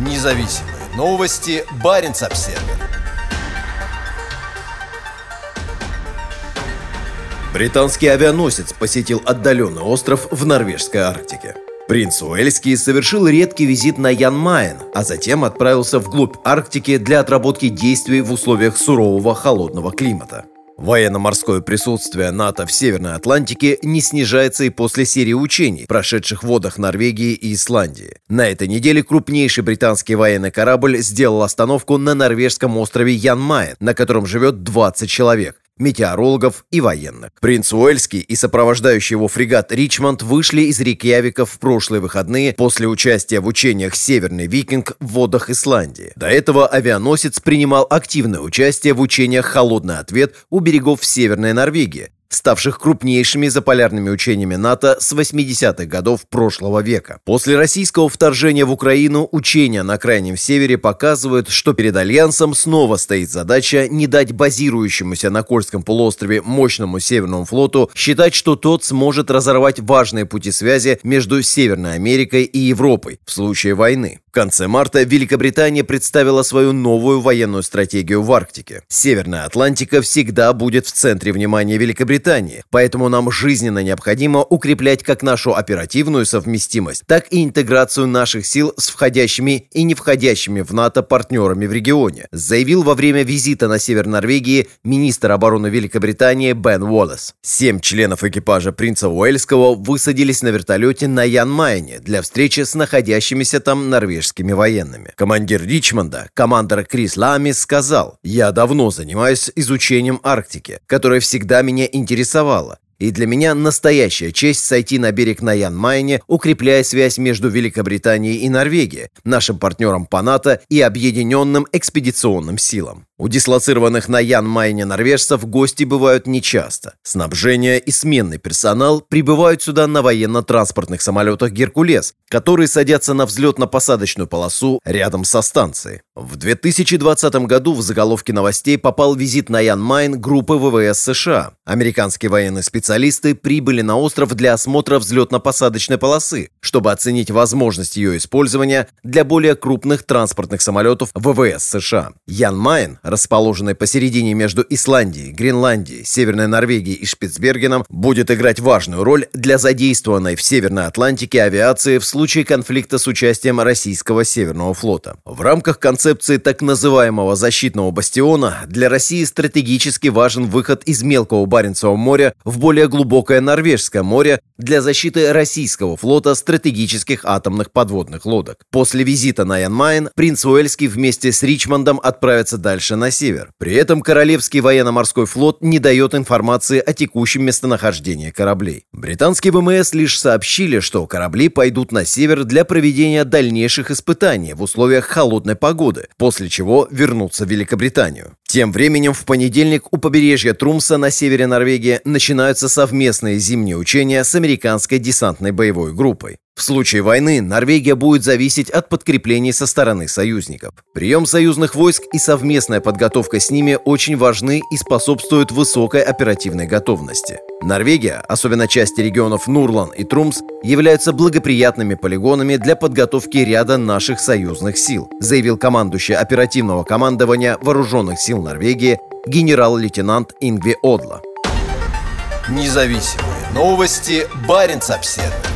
Независимые новости. Барин обсерва Британский авианосец посетил отдаленный остров в норвежской Арктике. Принц Уэльский совершил редкий визит на Ян-Майен, а затем отправился вглубь Арктики для отработки действий в условиях сурового холодного климата. Военно-морское присутствие НАТО в Северной Атлантике не снижается и после серии учений, прошедших в водах Норвегии и Исландии. На этой неделе крупнейший британский военный корабль сделал остановку на норвежском острове Ян-Майен, на котором живет 20 человек метеорологов и военных. Принц Уэльский и сопровождающий его фрегат «Ричмонд» вышли из Рейкьявика в прошлые выходные после участия в учениях «Северный викинг» в водах Исландии. До этого авианосец принимал активное участие в учениях «Холодный ответ» у берегов Северной Норвегии, ставших крупнейшими заполярными учениями НАТО с 80-х годов прошлого века. После российского вторжения в Украину учения на Крайнем Севере показывают, что перед Альянсом снова стоит задача не дать базирующемуся на Кольском полуострове мощному Северному флоту считать, что тот сможет разорвать важные пути связи между Северной Америкой и Европой в случае войны. В конце марта Великобритания представила свою новую военную стратегию в Арктике. Северная Атлантика всегда будет в центре внимания Великобритании, поэтому нам жизненно необходимо укреплять как нашу оперативную совместимость, так и интеграцию наших сил с входящими и не входящими в НАТО партнерами в регионе, заявил во время визита на север Норвегии министр обороны Великобритании Бен Уоллес. Семь членов экипажа принца Уэльского высадились на вертолете на Ян-Майне для встречи с находящимися там норвежскими норвежскими военными. Командир Ричмонда, командор Крис Ламис, сказал, «Я давно занимаюсь изучением Арктики, которая всегда меня интересовала, и для меня настоящая честь сойти на берег на Ян-Майне, укрепляя связь между Великобританией и Норвегией, нашим партнером по НАТО и объединенным экспедиционным силам. У дислоцированных на Ян-Майене норвежцев гости бывают нечасто. Снабжение и сменный персонал прибывают сюда на военно-транспортных самолетах «Геркулес», которые садятся на взлетно-посадочную полосу рядом со станцией. В 2020 году в заголовки новостей попал визит на Ян-Майен группы ВВС США. Американские военные специалисты прибыли на остров для осмотра взлетно-посадочной полосы, чтобы оценить возможность ее использования для более крупных транспортных самолетов ВВС США. Ян-Майен расположенный посередине между Исландией, Гренландией, Северной Норвегией и Шпицбергеном, будет играть важную роль для задействованной в Северной Атлантике авиации в случае конфликта с участием российского Северного флота. В рамках концепции так называемого защитного бастиона для России стратегически важен выход из мелкого Баренцевого моря в более глубокое Норвежское море для защиты российского флота стратегических атомных подводных лодок. После визита на Ян-Майен принц Уэльский вместе с Ричмондом отправится дальше на север. При этом Королевский военно-морской флот не дает информации о текущем местонахождении кораблей. Британские ВМС лишь сообщили, что корабли пойдут на север для проведения дальнейших испытаний в условиях холодной погоды, после чего вернутся в Великобританию. Тем временем в понедельник у побережья Тромсё на севере Норвегии начинаются совместные зимние учения с американской десантной боевой группой. В случае войны Норвегия будет зависеть от подкреплений со стороны союзников. Прием союзных войск и совместная подготовка с ними очень важны и способствуют высокой оперативной готовности. Норвегия, особенно части регионов Нурлан и Трумс, являются благоприятными полигонами для подготовки ряда наших союзных сил, заявил командующий оперативного командования Вооруженных сил Норвегии генерал-лейтенант Ингви Одла. Независимые новости. Барин обседный.